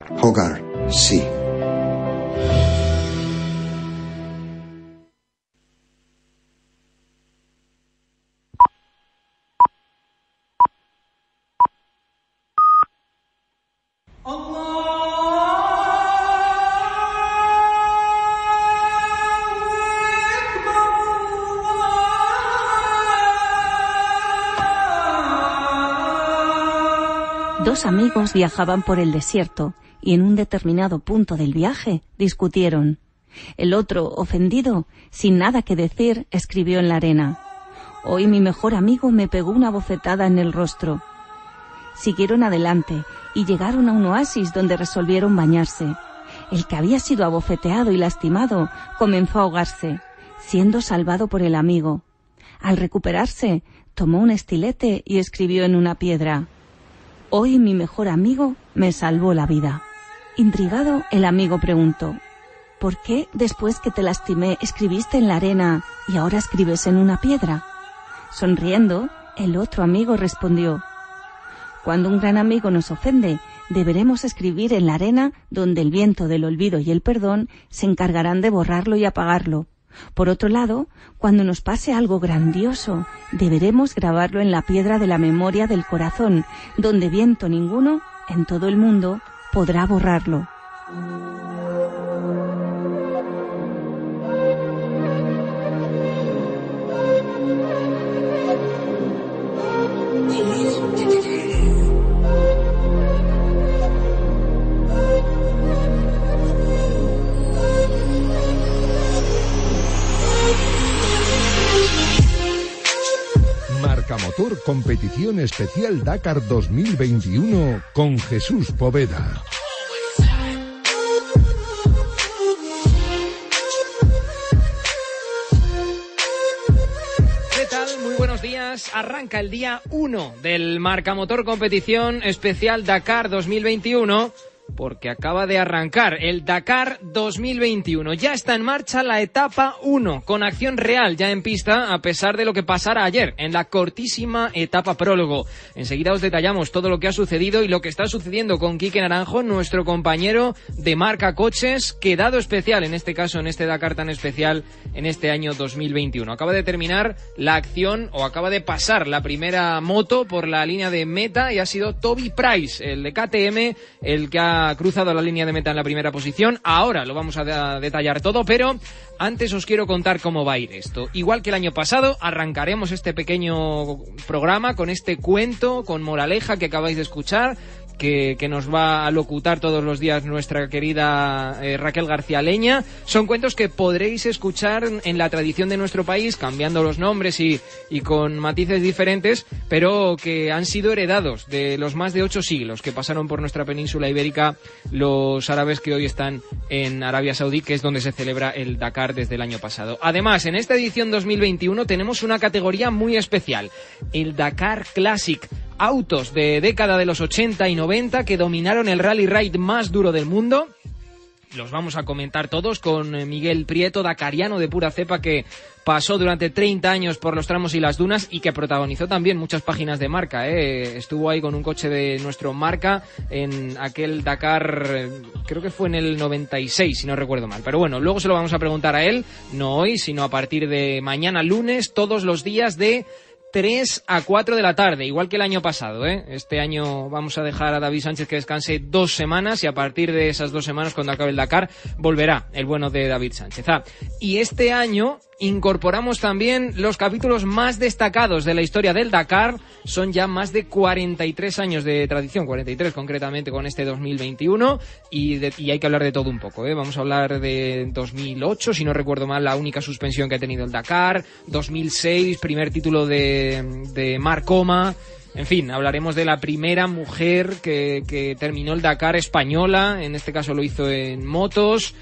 Hogar, sí. Dos amigos viajaban por el desierto y en un determinado punto del viaje discutieron. El otro, ofendido, sin nada que decir, escribió en la arena. Hoy mi mejor amigo me pegó una bofetada en el rostro. Siguieron adelante y llegaron a un oasis donde resolvieron bañarse. El que había sido abofeteado y lastimado comenzó a ahogarse, siendo salvado por el amigo. Al recuperarse, tomó un estilete y escribió en una piedra. Hoy mi mejor amigo me salvó la vida. Intrigado, el amigo preguntó, ¿por qué después que te lastimé escribiste en la arena y ahora escribes en una piedra? Sonriendo, el otro amigo respondió, cuando un gran amigo nos ofende, deberemos escribir en la arena donde el viento del olvido y el perdón se encargarán de borrarlo y apagarlo. Por otro lado, cuando nos pase algo grandioso, deberemos grabarlo en la piedra de la memoria del corazón, donde viento ninguno en todo el mundo podrá borrarlo. Motor Competición Especial Dakar 2021 con Jesús Poveda. Días. Arranca el día 1 del Marca Motor Competición Especial Dakar 2021 porque acaba de arrancar el Dakar 2021. Ya está en marcha la etapa 1, con acción real ya en pista, a pesar de lo que pasara ayer en la cortísima etapa prólogo. Enseguida os detallamos todo lo que ha sucedido y lo que está sucediendo con Quique Naranjo, nuestro compañero de marca coches, quedado especial en este caso, en este Dakar tan especial en este año 2021. Acaba de terminar la acción o acaba de pasar la primera moto por la línea de meta y ha sido Toby Price, el de KTM, el que ha cruzado la línea de meta en la primera posición. Ahora lo vamos a detallar todo, pero antes os quiero contar cómo va a ir esto. Igual que el año pasado, arrancaremos este pequeño programa con este cuento, con moraleja que acabáis de escuchar, que, que, nos va a locutar todos los días nuestra querida eh, Raquel García Leña. Son cuentos que podréis escuchar en la tradición de nuestro país, cambiando los nombres y, y, con matices diferentes, pero que han sido heredados de los más de ocho siglos que pasaron por nuestra península ibérica los árabes que hoy están en Arabia Saudí, que es donde se celebra el Dakar desde el año pasado. Además, en esta edición 2021 tenemos una categoría muy especial, el Dakar Classic autos de década de los 80 y 90 que dominaron el rally ride más duro del mundo. Los vamos a comentar todos con Miguel Prieto, dacariano de pura cepa, que pasó durante 30 años por los tramos y las dunas y que protagonizó también muchas páginas de marca. ¿eh? Estuvo ahí con un coche de nuestro marca en aquel Dakar, creo que fue en el 96, si no recuerdo mal. Pero bueno, luego se lo vamos a preguntar a él, no hoy, sino a partir de mañana lunes, todos los días de 3 a 4 de la tarde, igual que el año pasado. ¿eh? Este año vamos a dejar a David Sánchez que descanse dos semanas y a partir de esas dos semanas, cuando acabe el Dakar, volverá el bueno de David Sánchez. Ah, y este año incorporamos también los capítulos más destacados de la historia del Dakar. Son ya más de 43 años de tradición, 43 concretamente con este 2021, y, hay que hablar de todo un poco. ¿eh? Vamos a hablar de 2008, si no recuerdo mal, la única suspensión que ha tenido el Dakar, 2006, primer título de, de Marcoma. En fin, hablaremos de la primera mujer que, que terminó el Dakar española, en este caso lo hizo en motos.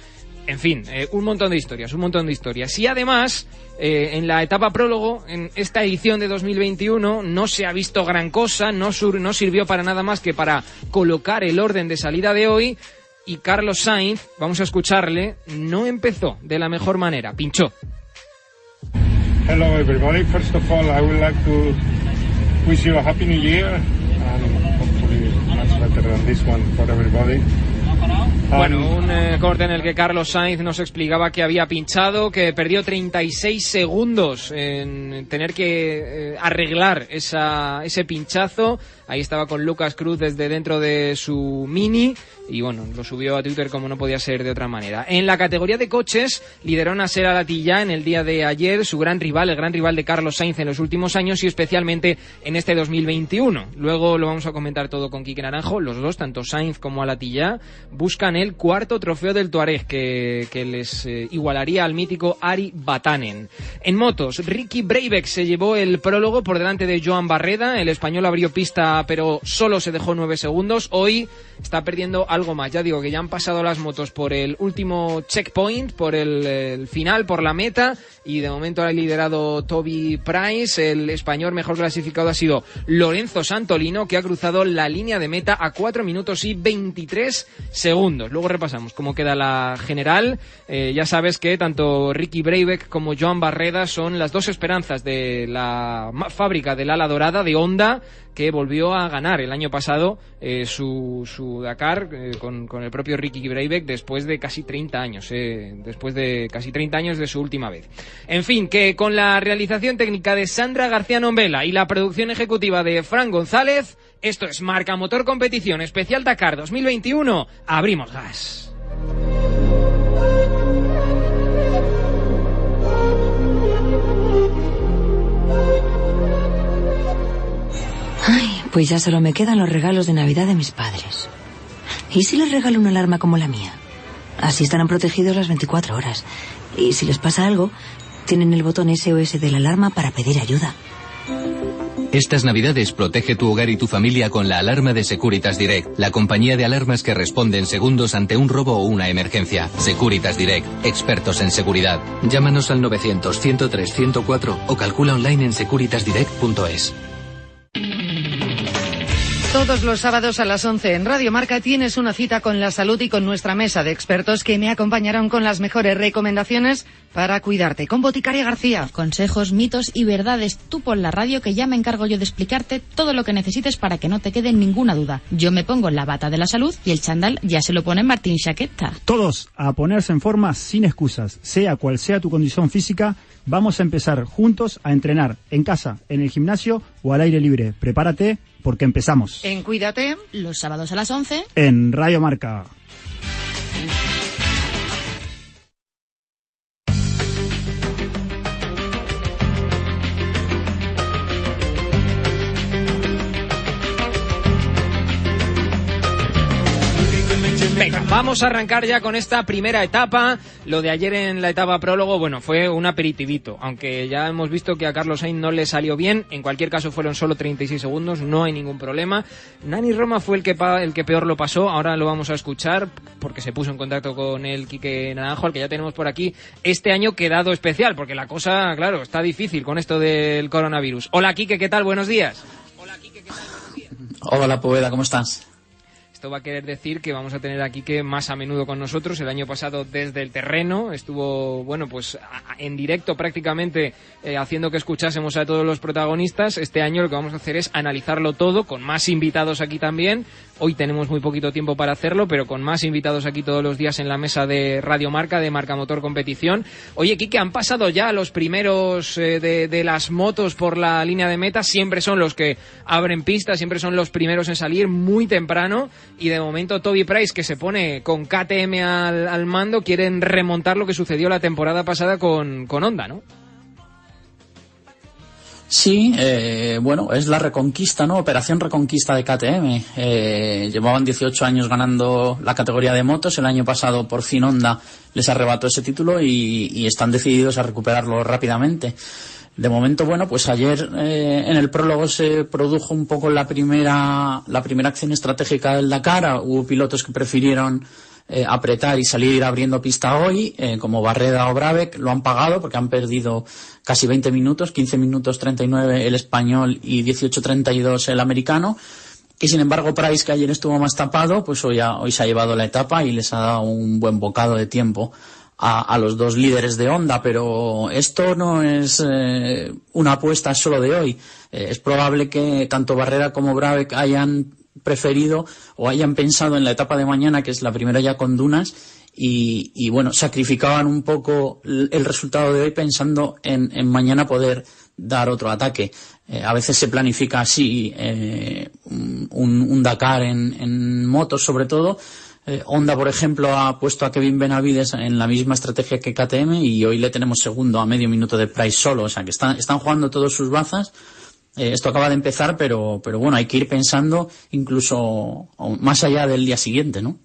En fin, eh, un montón de historias, un montón de historias. Y además, eh, en la etapa prólogo, en esta edición de 2021, no se ha visto gran cosa, no, no sirvió para nada más que para colocar el orden de salida de hoy. Y Carlos Sainz, vamos a escucharle, no empezó de la mejor manera, pinchó. Hello everybody, first of all I would like to wish you a happy new year and hopefully much better than this one for everybody. Bueno, un eh, corte en el que Carlos Sainz nos explicaba que había pinchado, que perdió 36 segundos en tener que eh, arreglar esa, ese pinchazo. Ahí estaba con Lucas Cruz desde dentro de su mini y bueno, lo subió a Twitter como no podía ser de otra manera. En la categoría de coches, lideró Nasser Alatilla en el día de ayer, su gran rival, el gran rival de Carlos Sainz en los últimos años y especialmente en este 2021. Luego lo vamos a comentar todo con Quique Naranjo. Los dos, tanto Sainz como Alatilla, buscan el cuarto trofeo del Tuareg que, que les eh, igualaría al mítico Ari Batanen. En motos, Ricky Breivik se llevó el prólogo por delante de Joan Barreda. El español abrió pista pero solo se dejó nueve segundos. Hoy está perdiendo algo más. Ya digo que ya han pasado las motos por el último checkpoint, por el, final, por la meta y de momento ha liderado Toby Price. El español mejor clasificado ha sido Lorenzo Santolino que ha cruzado la línea de meta a 4 minutos y 23 segundos. Luego repasamos cómo queda la general. Eh, ya sabes que tanto Ricky Breivik como Joan Barreda son las dos esperanzas de la fábrica del ala dorada de Honda que volvió a ganar el año pasado eh, su, su, Dakar eh, con, con, el propio Ricky Breivik después de casi 30 años, eh, después de casi 30 años de su última vez. En fin, que con la realización técnica de Sandra García Nombela y la producción ejecutiva de Fran González, esto es Marca Motor Competición Especial Dakar 2021, abrimos gas. Pues ya solo me quedan los regalos de Navidad de mis padres. ¿Y si les regalo una alarma como la mía? Así estarán protegidos las 24 horas. Y si les pasa algo, tienen el botón SOS de la alarma para pedir ayuda. Estas navidades protege tu hogar y tu familia con la alarma de Securitas Direct, la compañía de alarmas que responde en segundos ante un robo o una emergencia. Securitas Direct, expertos en seguridad. Llámanos al 900 103 104 o calcula online en securitasdirect.es. Todos los sábados a las 11 en Radio Marca tienes una cita con la salud y con nuestra mesa de expertos que me acompañarán con las mejores recomendaciones para cuidarte. Con Boticaria García. Consejos, mitos y verdades. Tú por la radio que ya me encargo yo de explicarte todo lo que necesites para que no te quede ninguna duda. Yo me pongo la bata de la salud y el chandal ya se lo pone Martín Chaqueta. Todos a ponerse en forma sin excusas. Sea cual sea tu condición física, vamos a empezar juntos a entrenar en casa, en el gimnasio o al aire libre. Prepárate porque empezamos. En Cuídate. Los sábados a las 11. En Radio Marca. Vamos a arrancar ya con esta primera etapa. Lo de ayer en la etapa prólogo, bueno, fue un aperitivito, aunque ya hemos visto que a Carlos Sainz no le salió bien. En cualquier caso fueron solo 36 segundos, no hay ningún problema. Nani Roma fue el que, el que peor lo pasó, ahora lo vamos a escuchar porque se puso en contacto con el Quique Naranjo, al que ya tenemos por aquí. Este año quedado especial, porque la cosa, claro, está difícil con esto del coronavirus. Hola Quique, ¿qué tal? Buenos días. Hola Quique, ¿qué tal? Buenos días. Hola Poveda, ¿cómo estás? Esto va a querer decir que vamos a tener aquí que más a menudo con nosotros. El año pasado desde el terreno estuvo, bueno, pues en directo prácticamente eh, haciendo que escuchásemos a todos los protagonistas. Este año lo que vamos a hacer es analizarlo todo con más invitados aquí también. Hoy tenemos muy poquito tiempo para hacerlo, pero con más invitados aquí todos los días en la mesa de Radio Marca, de Marca Motor Competición. Oye, Kike, han pasado ya los primeros eh, de, las motos por la línea de meta. Siempre son los que abren pista, siempre son los primeros en salir muy temprano y de momento Toby Price, que se pone con KTM al, al mando, quieren remontar lo que sucedió la temporada pasada con, con Honda, ¿no? Sí, eh, bueno, es la reconquista, ¿no? Operación reconquista de KTM. Eh, llevaban 18 años ganando la categoría de motos. El año pasado, por fin, Honda les arrebató ese título y, están decididos a recuperarlo rápidamente. De momento, bueno, pues ayer eh, en el prólogo se produjo un poco la primera, la primera acción estratégica del Dakar. Hubo pilotos que prefirieron eh, apretar y salir abriendo pista hoy, eh, como Barreda o Brabeck, lo han pagado porque han perdido casi 20 minutos, 15 minutos 39 el español y 18-32 el americano. Y sin embargo, Price, que ayer estuvo más tapado, pues hoy, ha, hoy se ha llevado la etapa y les ha dado un buen bocado de tiempo a, a, los dos líderes de Honda, pero esto no es eh, una apuesta solo de hoy. Eh, es probable que tanto Barrera como Brabeck hayan preferido o hayan pensado en la etapa de mañana, que es la primera ya con dunas, y, bueno, sacrificaban un poco el resultado de hoy pensando en, mañana poder dar otro ataque. Eh, a veces se planifica así eh, un, Dakar en, motos sobre todo. Eh, Honda, por ejemplo, ha puesto a Kevin Benavides en la misma estrategia que KTM y hoy le tenemos segundo a medio minuto de Price solo. O sea que están, están jugando todos sus bazas. Esto acaba de empezar, pero, pero bueno, hay que ir pensando incluso más allá del día siguiente, ¿no?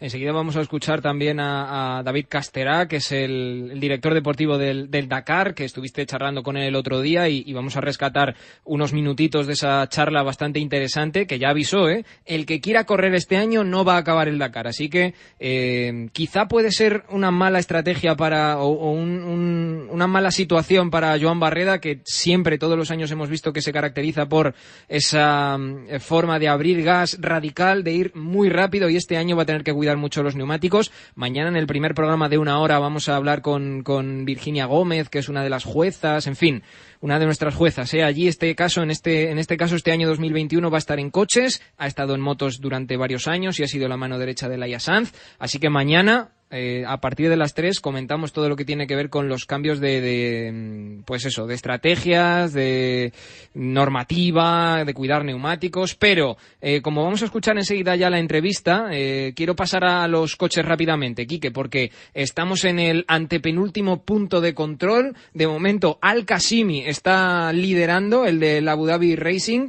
Enseguida vamos a escuchar también a, David Casterá, que es el, director deportivo del, Dakar, que estuviste charlando con él el otro día y, vamos a rescatar unos minutitos de esa charla bastante interesante que ya avisó, ¿eh? El que quiera correr este año no va a acabar el Dakar, así que eh, quizá puede ser una mala estrategia para o, una mala situación para Joan Barreda, que siempre todos los años hemos visto que se caracteriza por esa mm, forma de abrir gas radical, de ir muy rápido y este año va a tener que cuidar mucho los neumáticos. Mañana en el primer programa de una hora vamos a hablar con, con Virginia Gómez, que es una de las juezas, en fin, una de nuestras juezas. ¿eh? Allí este caso, en este, en este caso, este año 2021 va a estar en coches, ha estado en motos durante varios años y ha sido la mano derecha de Laia Sanz. Así que mañana eh, a partir de las tres comentamos todo lo que tiene que ver con los cambios de, mm, pues eso, de estrategias, de normativa, de cuidar neumáticos, pero eh, como vamos a escuchar enseguida ya la entrevista, eh, quiero pasar a los coches rápidamente, Quique, porque estamos en el antepenúltimo punto de control. De momento, Al Kasimi está liderando el de la Abu Dhabi Racing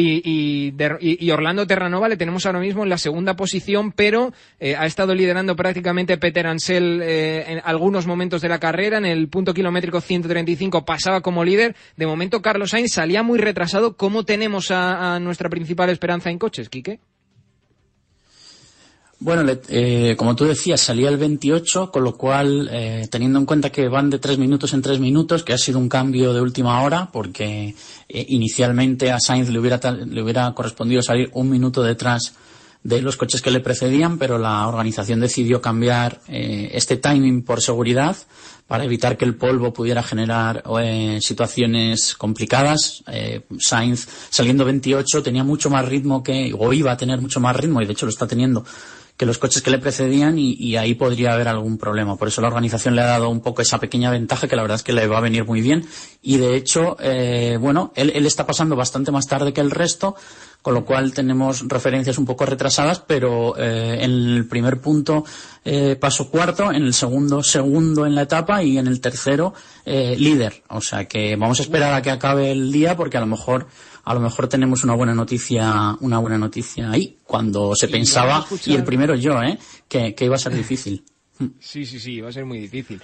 y, y, Orlando Terranova le tenemos ahora mismo en la segunda posición, pero eh, ha estado liderando prácticamente Peter Ansel eh, en algunos momentos de la carrera. En el punto kilométrico 135 pasaba como líder. De momento, Carlos Sainz salía muy retrasado. ¿Cómo tenemos a, a nuestra principal esperanza en coches, Quique? Bueno, eh, como tú decías, salía el 28, con lo cual, eh, teniendo en cuenta que van de tres minutos en tres minutos, que ha sido un cambio de última hora, porque eh, inicialmente a Sainz le hubiera, le hubiera correspondido salir un minuto detrás de los coches que le precedían, pero la organización decidió cambiar este timing por seguridad para evitar que el polvo pudiera generar situaciones complicadas. Sainz saliendo 28 tenía mucho más ritmo que, o iba a tener mucho más ritmo, y de hecho lo está teniendo que los coches que le precedían y, ahí podría haber algún problema. Por eso la organización le ha dado un poco esa pequeña ventaja que la verdad es que le va a venir muy bien. Y de hecho, eh, bueno, él, está pasando bastante más tarde que el resto, con lo cual tenemos referencias un poco retrasadas, pero eh, en el primer punto eh, paso cuarto, en el segundo segundo en la etapa y en el tercero eh, líder. O sea que vamos a esperar a que acabe el día porque a lo mejor a lo mejor tenemos una buena noticia, una buena noticia ahí, cuando se pensaba, y el primero yo, ¿eh? que, iba a ser difícil. Sí, sí, sí, va a ser muy difícil.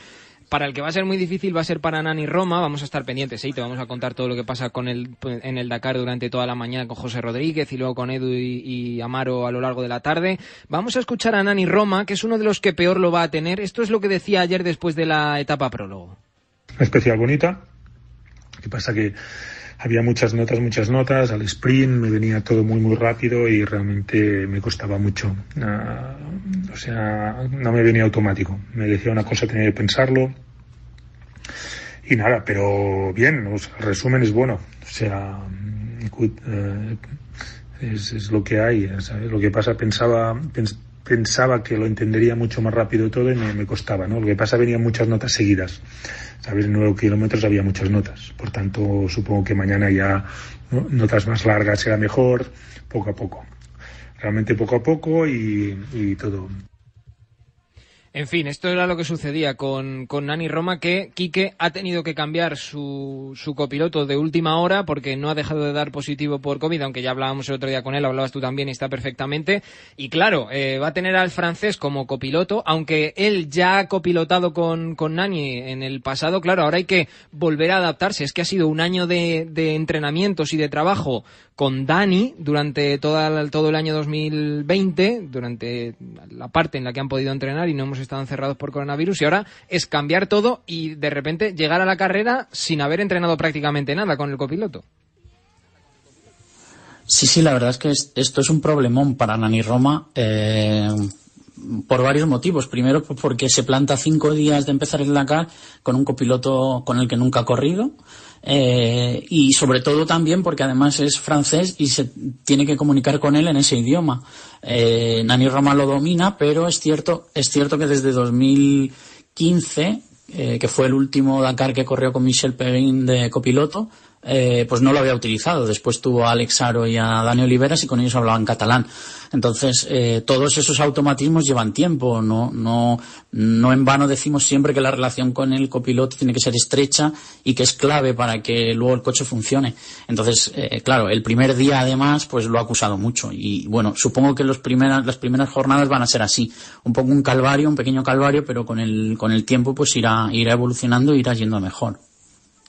Para el que va a ser muy difícil va a ser para Nani Roma. Vamos a estar pendientes, ¿eh? te vamos a contar todo lo que pasa con el, en el Dakar durante toda la mañana con José Rodríguez y luego con Edu y, Amaro a lo largo de la tarde. Vamos a escuchar a Nani Roma, que es uno de los que peor lo va a tener. Esto es lo que decía ayer después de la etapa prólogo. Especial bonita. ¿Qué pasa? Que había muchas notas, muchas notas, al sprint me venía todo muy, muy rápido y realmente me costaba mucho. Ah, o sea, no me venía automático. Me decía una cosa, tenía que pensarlo. Y nada, pero bien, el resumen es bueno. O sea, eh, es, lo que hay, ¿sabes? Lo que pasa, pensaba, pensaba que lo entendería mucho más rápido todo y me, costaba, ¿no? Lo que pasa, venían muchas notas seguidas. ¿Sabes? En nueve kilómetros había muchas notas. Por tanto, supongo que mañana ya notas más largas será mejor, poco a poco. Realmente poco a poco y, y todo. En fin, esto era lo que sucedía con, con Nani Roma, que Quique ha tenido que cambiar su, su copiloto de última hora porque no ha dejado de dar positivo por COVID, aunque ya hablábamos el otro día con él, hablabas tú también y está perfectamente. Y claro, eh, va a tener al francés como copiloto, aunque él ya ha copilotado con, con Nani en el pasado, claro, ahora hay que volver a adaptarse. Es que ha sido un año de, de entrenamientos y de trabajo con Dani durante todo el año 2020, durante la parte en la que han podido entrenar y no hemos estado encerrados por coronavirus, y ahora es cambiar todo y de repente llegar a la carrera sin haber entrenado prácticamente nada con el copiloto. Sí, sí, la verdad es que esto es un problemón para Nani Roma. Eh, por varios motivos. Primero, porque se planta cinco días de empezar el Dakar con un copiloto con el que nunca ha corrido. Eh, y sobre todo también porque además es francés y se tiene que comunicar con él en ese idioma. Eh, Nani Roma lo domina, pero es cierto, es cierto que desde 2015, eh, que fue el último Dakar que corrió con Michel Perrin de copiloto, eh, pues no lo había utilizado. Después tuvo a Alex Aro y a Dani Oliveras y con ellos hablaban catalán. Entonces, eh, todos esos automatismos llevan tiempo. No, no, no en vano decimos siempre que la relación con el copiloto tiene que ser estrecha y que es clave para que luego el coche funcione. Entonces, eh, claro, el primer día además, pues lo ha acusado mucho. Y bueno, supongo que los primeras, las primeras jornadas van a ser así. Un poco un calvario, un pequeño calvario, pero con el, con el tiempo pues irá, irá evolucionando e irá yendo mejor.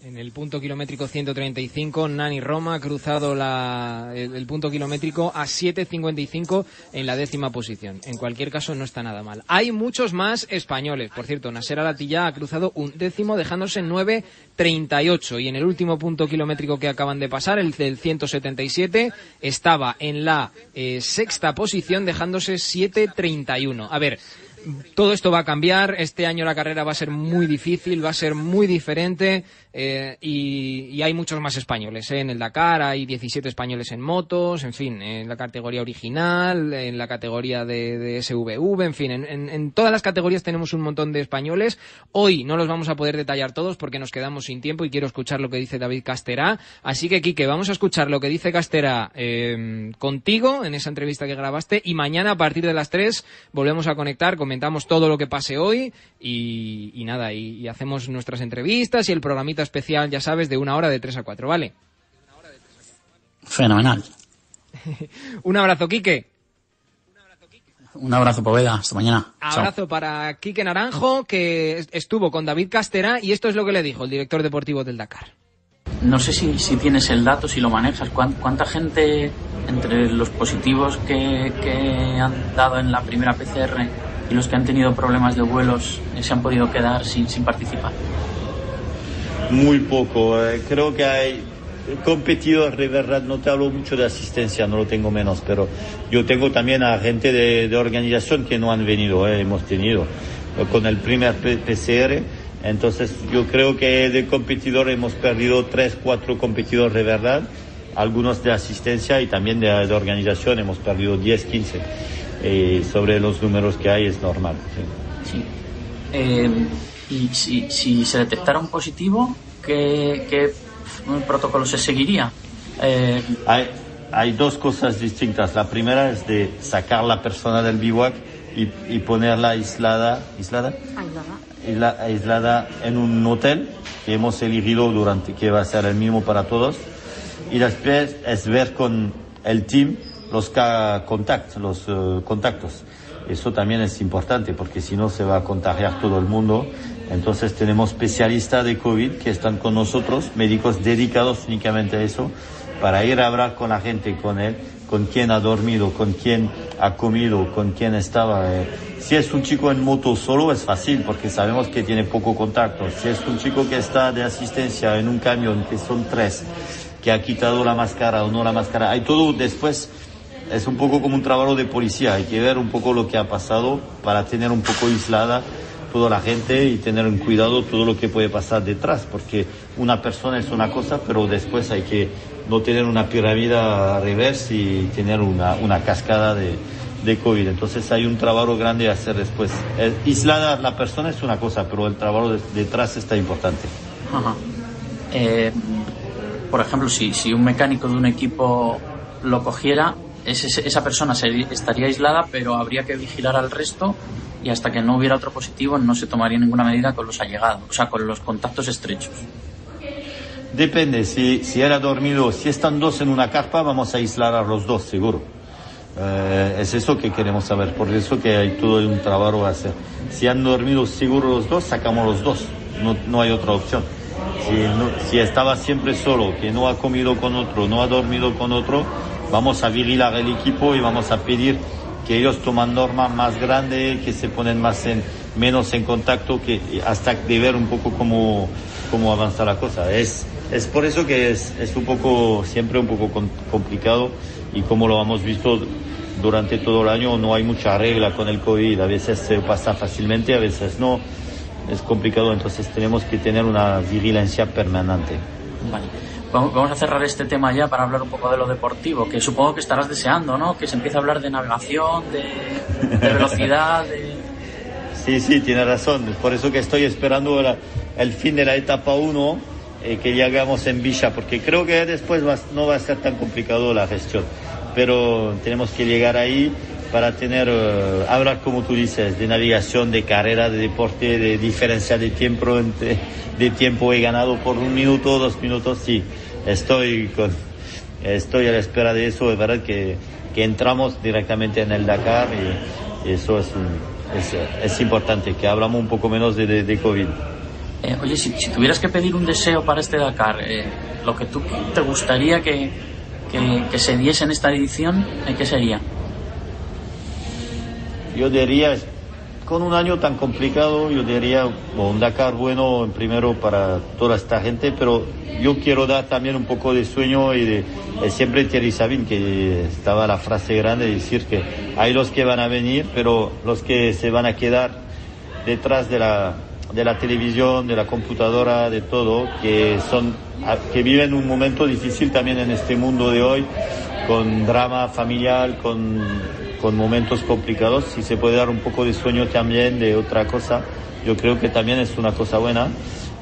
En el punto kilométrico 135, Nani Roma ha cruzado la, el, punto kilométrico a 7.55 en la décima posición. En cualquier caso, no está nada mal. Hay muchos más españoles. Por cierto, Nasser Alatilla ha cruzado un décimo dejándose en 9.38. Y en el último punto kilométrico que acaban de pasar, el del 177, estaba en la eh, sexta posición dejándose 7.31. A ver, todo esto va a cambiar. Este año la carrera va a ser muy difícil, va a ser muy diferente eh, y, hay muchos más españoles. ¿eh? En el Dakar hay 17 españoles en motos, en fin, en la categoría original, en la categoría de, de SVV, en fin, en, todas las categorías tenemos un montón de españoles. Hoy no los vamos a poder detallar todos porque nos quedamos sin tiempo y quiero escuchar lo que dice David Castera. Así que, Quique, vamos a escuchar lo que dice Castera eh, contigo en esa entrevista que grabaste y mañana a partir de las 3 volvemos a conectar, comentamos todo lo que pase hoy y, y nada, y, y, hacemos nuestras entrevistas y el programita especial, ya sabes, de una hora de 3 a 4, ¿vale? Fenomenal. Un abrazo, Quique. Un abrazo, Poveda. Hasta mañana. Abrazo Chao. para Quique Naranjo, que estuvo con David Castera, y esto es lo que le dijo el director deportivo del Dakar. No sé si, si tienes el dato, si lo manejas. ¿Cuánta gente entre los positivos que, que han dado en la primera PCR y los que han tenido problemas de vuelos eh, se han podido quedar sin, sin participar? Muy poco. Eh, creo que hay competidores de verdad. No te hablo mucho de asistencia, no lo tengo menos, pero yo tengo también a gente de, de organización que no han venido. Eh, hemos tenido con el primer PCR. Entonces yo creo que de competidores hemos perdido tres, cuatro competidores de verdad, algunos de asistencia y también de, de organización hemos perdido 10, 15. Y sobre los números que hay es normal. Sí. sí. Eh, y si, si, se detectara un positivo, ¿qué, qué protocolo se seguiría? Eh... Hay, hay, dos cosas distintas. La primera es de sacar la persona del bivouac y, y ponerla aislada, aislada, aislada. aislada en un hotel que hemos elegido durante, que va a ser el mismo para todos. Y después es ver con el team los contact, los uh, contactos. Eso también es importante porque si no se va a contagiar todo el mundo. Entonces tenemos especialistas de COVID que están con nosotros, médicos dedicados únicamente a eso, para ir a hablar con la gente, con él, con quién ha dormido, con quién ha comido, con quién estaba. Eh. Si es un chico en moto solo es fácil porque sabemos que tiene poco contacto. Si es un chico que está de asistencia en un camión, que son tres, que ha quitado la máscara o no la máscara, hay todo después es un poco como un trabajo de policía, hay que ver un poco lo que ha pasado para tener un poco aislada toda la gente y tener en cuidado todo lo que puede pasar detrás, porque una persona es una cosa, pero después hay que no tener una pirámide al revés y tener una, una cascada de, de COVID. Entonces hay un trabajo grande a hacer después. Eh, aislada la persona es una cosa, pero el trabajo de, detrás está importante. Eh, por ejemplo, si, si un mecánico de un equipo lo cogiera, esa persona estaría aislada, pero habría que vigilar al resto y hasta que no hubiera otro positivo no se tomaría ninguna medida con los allegados, o sea, con los contactos estrechos. Depende, si, si era dormido, si están dos en una carpa, vamos a aislar a los dos, seguro. Eh, es eso que queremos saber, por eso que hay todo un trabajo a hacer. Si han dormido seguro los dos, sacamos los dos, no, no hay otra opción. Si, no, si estaba siempre solo, que no ha comido con otro, no ha dormido con otro, vamos a vigilar el equipo y vamos a pedir que ellos toman normas más grandes, que se ponen más en, menos en contacto, que hasta de ver un poco cómo, cómo avanza la cosa. Es, es por eso que es, es un poco, siempre un poco complicado y como lo hemos visto durante todo el año, no hay mucha regla con el COVID. A veces se pasa fácilmente, a veces no. Es complicado, entonces tenemos que tener una vigilancia permanente. Vale. Vamos a cerrar este tema ya para hablar un poco de lo deportivo, que supongo que estarás deseando, ¿no? Que se empiece a hablar de navegación, de, velocidad, Sí, sí, tiene razón. Es por eso que estoy esperando el fin de la etapa 1 eh, que llegamos en Villa, porque creo que después no va a ser tan complicado la gestión. Pero tenemos que llegar ahí para tener, uh, como tú dices, de navegación, de carrera, de deporte, de diferencia de tiempo, de tiempo he ganado por un minuto, dos minutos, sí, estoy con, estoy a la espera de eso, es verdad que, que entramos directamente en el Dakar y, eso es, es, es, importante, que hablamos un poco menos de, de, COVID. Eh, oye, si, si, tuvieras que pedir un deseo para este Dakar, eh, lo que tú te gustaría que, que, que se diese en esta edición, ¿qué sería? Yo diría, con un año tan complicado, yo diría un Dakar bueno primero para toda esta gente, pero yo quiero dar también un poco de sueño y de, siempre Thierry Sabine, que estaba la frase grande, decir que hay los que van a venir, pero los que se van a quedar detrás de la, de la televisión, de la computadora, de todo, que son, que viven un momento difícil también en este mundo de hoy, con drama familiar, con con momentos complicados, si se puede dar un poco de sueño también de otra cosa, yo creo que también es una cosa buena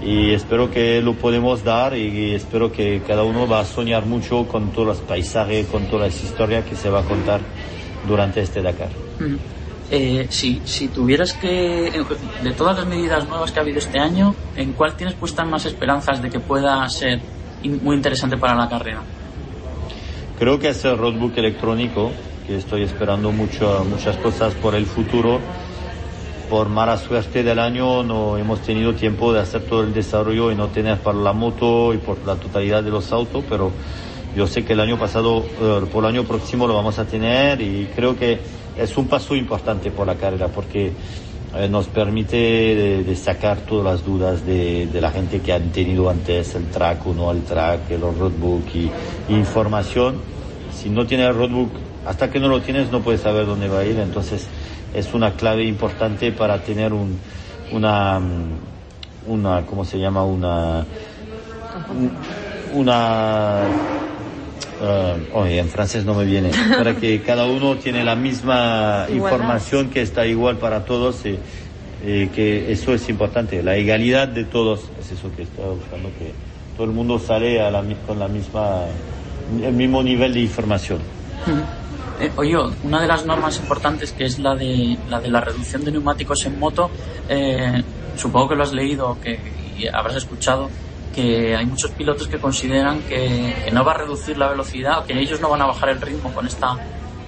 y espero que lo podemos dar y espero que cada uno va a soñar mucho con todos los paisajes, con todas las historias que se va a contar durante este Dakar. Eh, si, si tuvieras que, de todas las medidas nuevas que ha habido este año, ¿en cuál tienes puestas más esperanzas de que pueda ser muy interesante para la carrera? Creo que es el roadbook electrónico, que estoy esperando mucho, muchas cosas por el futuro. Por mala suerte del año no hemos tenido tiempo de hacer todo el desarrollo y no tener para la moto y por la totalidad de los autos, pero yo sé que el año pasado, eh, por el año próximo lo vamos a tener y creo que es un paso importante por la carrera porque nos permite de, sacar todas las dudas de, de, la gente que han tenido antes el track o no el track, los roadbook y, y información. Si no tiene el roadbook hasta que no lo tienes no puedes saber dónde va a ir, entonces es una clave importante para tener un, una, una, ¿cómo se llama? Una, una, uh, en francés no me viene, para que cada uno tiene la misma información que está igual para todos. y que eso es importante, la igualdad de todos, es eso que estaba buscando, que todo el mundo sale a la, con la misma, el mismo nivel de información. Eh, oye, una de las normas importantes que es la de la, de la reducción de neumáticos en moto, eh, supongo que lo has leído que, y habrás escuchado que hay muchos pilotos que consideran que, no va a reducir la velocidad que ellos no van a bajar el ritmo con esta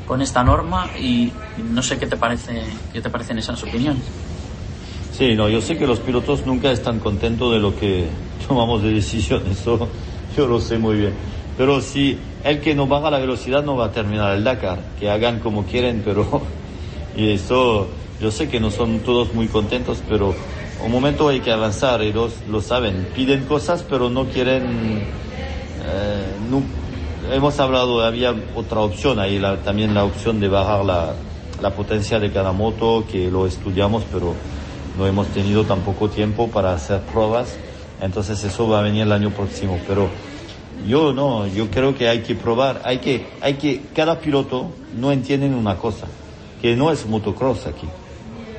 con esta norma y, no sé qué te parece qué te parecen esas opiniones. Sí, no, yo sé que los pilotos nunca están contentos de lo que tomamos de decisión, eso yo lo sé muy bien. Pero si el que no baja la velocidad no va a terminar el Dakar, que hagan como quieren, pero y eso yo sé que no son todos muy contentos, pero un momento hay que avanzar, ellos lo saben, piden cosas pero no quieren, eh, hemos hablado, había otra opción ahí, la, también la opción de bajar la, la potencia de cada moto, que lo estudiamos, pero no hemos tenido tampoco tiempo para hacer pruebas, entonces eso va a venir el año próximo, pero yo no, yo creo que hay que probar, hay que, hay que, cada piloto no entiende una cosa, que no es motocross aquí.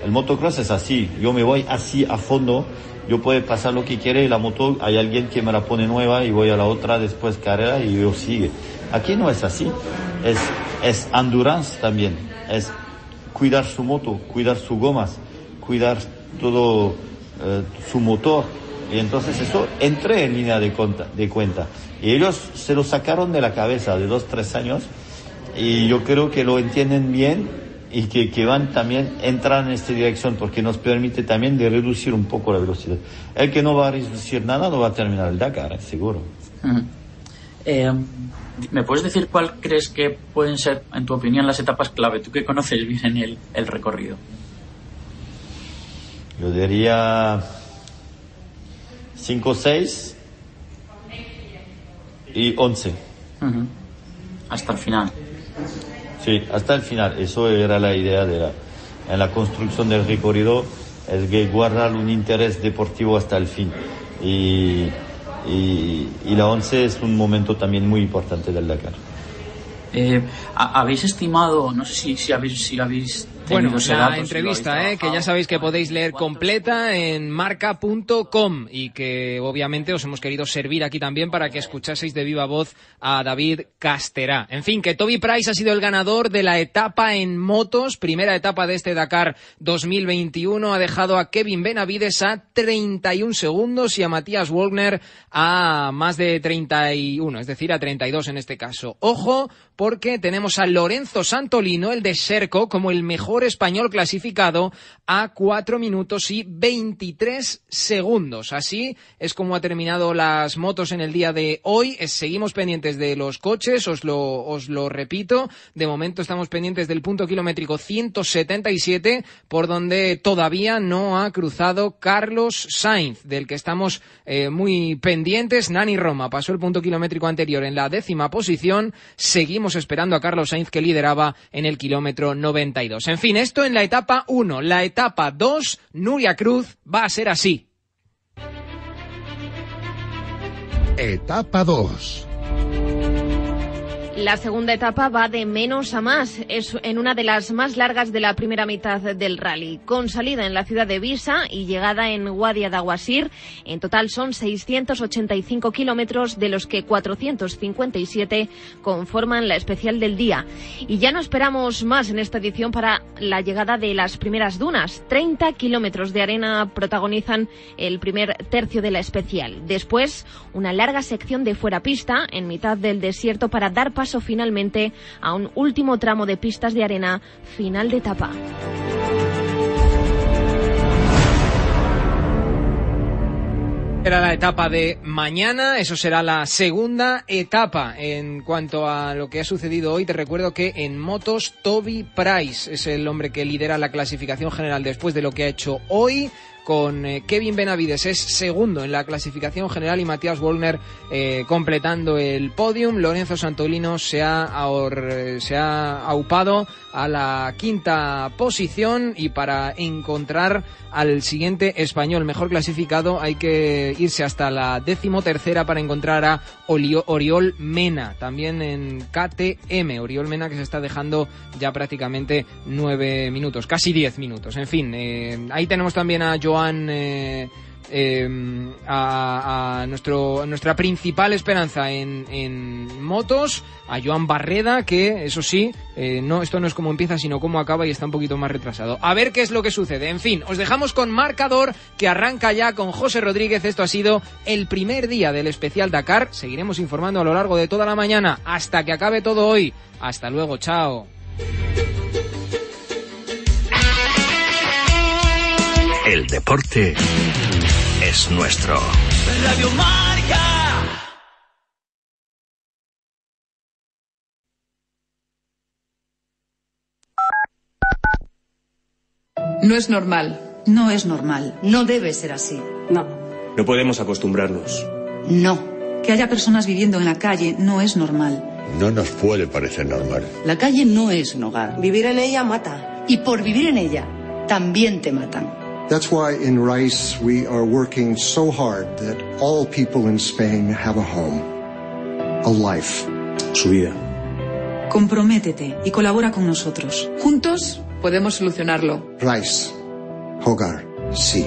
El motocross es así, yo me voy así a fondo, yo puedo pasar lo que quiere y la moto, hay alguien que me la pone nueva y voy a la otra después carrera y yo sigue. Aquí no es así, es, es endurance también, es cuidar su moto, cuidar sus gomas, cuidar todo eh, su motor. Y entonces eso entré en línea de, cuenta, de cuenta. Y ellos se lo sacaron de la cabeza de dos, tres años. Y yo creo que lo entienden bien y que, que van también, entrar en esta dirección porque nos permite también de reducir un poco la velocidad. El que no va a reducir nada no va a terminar el Dakar, eh, seguro. Eh, ¿Me puedes decir cuál crees que pueden ser, en tu opinión, las etapas clave? Tú que conoces bien el, el recorrido. Yo diría 5 o 6 y 11. Hasta el final. Sí, hasta el final. Eso era la idea de la, en la construcción del recorrido, es que guardar un interés deportivo hasta el fin. Y, y, y la 11 es un momento también muy importante del Dakar. Eh, ha- ¿Habéis estimado, no sé si, si habéis, si habéis Bueno, ese la lo entrevista, eh, que ya sabéis que podéis leer completa en marca.com y que obviamente os hemos querido servir aquí también para que escuchaseis de viva voz a David Casterá. En fin, que Toby Price ha sido el ganador de la etapa en motos, primera etapa de este Dakar 2021, ha dejado a Kevin Benavides a 31 segundos y a Matías Wagner a más de 31, es decir, a 32 en este caso. Ojo, porque tenemos a Lorenzo Santolino, el de Serco, como el mejor español clasificado a 4 minutos y 23 segundos. Así es como ha terminado las motos en el día de hoy. Seguimos pendientes de los coches, os lo, os lo repito. De momento estamos pendientes del punto kilométrico 177, por donde todavía no ha cruzado Carlos Sainz, del que estamos eh, muy pendientes. Nani Roma pasó el punto kilométrico anterior en la décima posición. Seguimos esperando a Carlos Sainz que lideraba en el kilómetro 92. En fin, esto en la etapa 1. La etapa 2, Nuria Cruz, va a ser así. Etapa 2. La segunda etapa va de menos a más. Es en una de las más largas de la primera mitad del rally, con salida en la ciudad de Visa y llegada en Guadia de Aguasir. En total son 685 kilómetros, de los que 457 conforman la especial del día. Y ya no esperamos más en esta edición para la llegada de las primeras dunas. 30 kilómetros de arena protagonizan el primer tercio de la especial. Después, una larga sección de fuera pista en mitad del desierto para dar paso finalmente a un último tramo de pistas de arena final de etapa. Será la etapa de mañana, eso será la segunda etapa. En cuanto a lo que ha sucedido hoy, te recuerdo que en motos Toby Price es el hombre que lidera la clasificación general después de lo que ha hecho hoy con eh, Kevin Benavides es segundo en la clasificación general y Matías Wollner eh, completando el podium. Lorenzo Santolino se ha, ahor- eh, se ha aupado a la quinta posición y para encontrar al siguiente español mejor clasificado hay que irse hasta la decimotercera para encontrar a Oriol Mena, también en KTM. Oriol Mena que se está dejando ya prácticamente nueve minutos, casi diez minutos. En fin, ahí tenemos también a Joan. Eh, eh, a, nuestro, nuestra principal esperanza en, motos, a Joan Barreda, que eso sí, eh, no, esto no es como empieza, sino cómo acaba y está un poquito más retrasado. A ver qué es lo que sucede. En fin, os dejamos con marcador que arranca ya con José Rodríguez. Esto ha sido el primer día del especial Dakar. Seguiremos informando a lo largo de toda la mañana hasta que acabe todo hoy. Hasta luego, chao. El deporte es nuestro. Radio Marca. No es normal. No es normal. No debe ser así. No. No podemos acostumbrarnos. No. Que haya personas viviendo en la calle no es normal. No nos puede parecer normal. La calle no es un hogar. Vivir en ella mata. Y por vivir en ella, también te matan. That's why in Rice we are working so hard that all people in Spain have a home, a life. Su vida. Comprométete y colabora con nosotros. Juntos podemos solucionarlo. Rice, hogar, sí.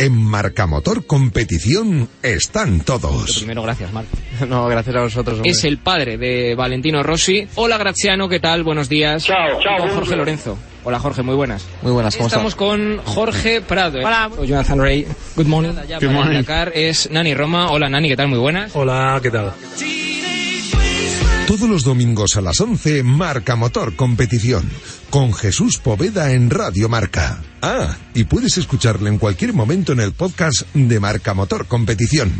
En Marcamotor Competición están todos. Primero, gracias, Marc. No, gracias a vosotros. hombre. Es el padre de Valentino Rossi. Hola, Graziano, ¿qué tal? Buenos días. Chao, chao, Con Jorge. Lorenzo. Hola, Jorge, muy buenas. Muy buenas, ¿cómo Estamos con Jorge Prado. Hola. O Jonathan Ray. Good morning. Ya Good morning. Dakar es Nani Roma. Hola, Nani, ¿qué tal? Muy buenas. Hola, ¿qué tal? Todos los domingos a las 11, Marca Motor Competición, con Jesús Poveda en Radio Marca. Ah, y puedes escucharle en cualquier momento en el podcast de Marca Motor Competición.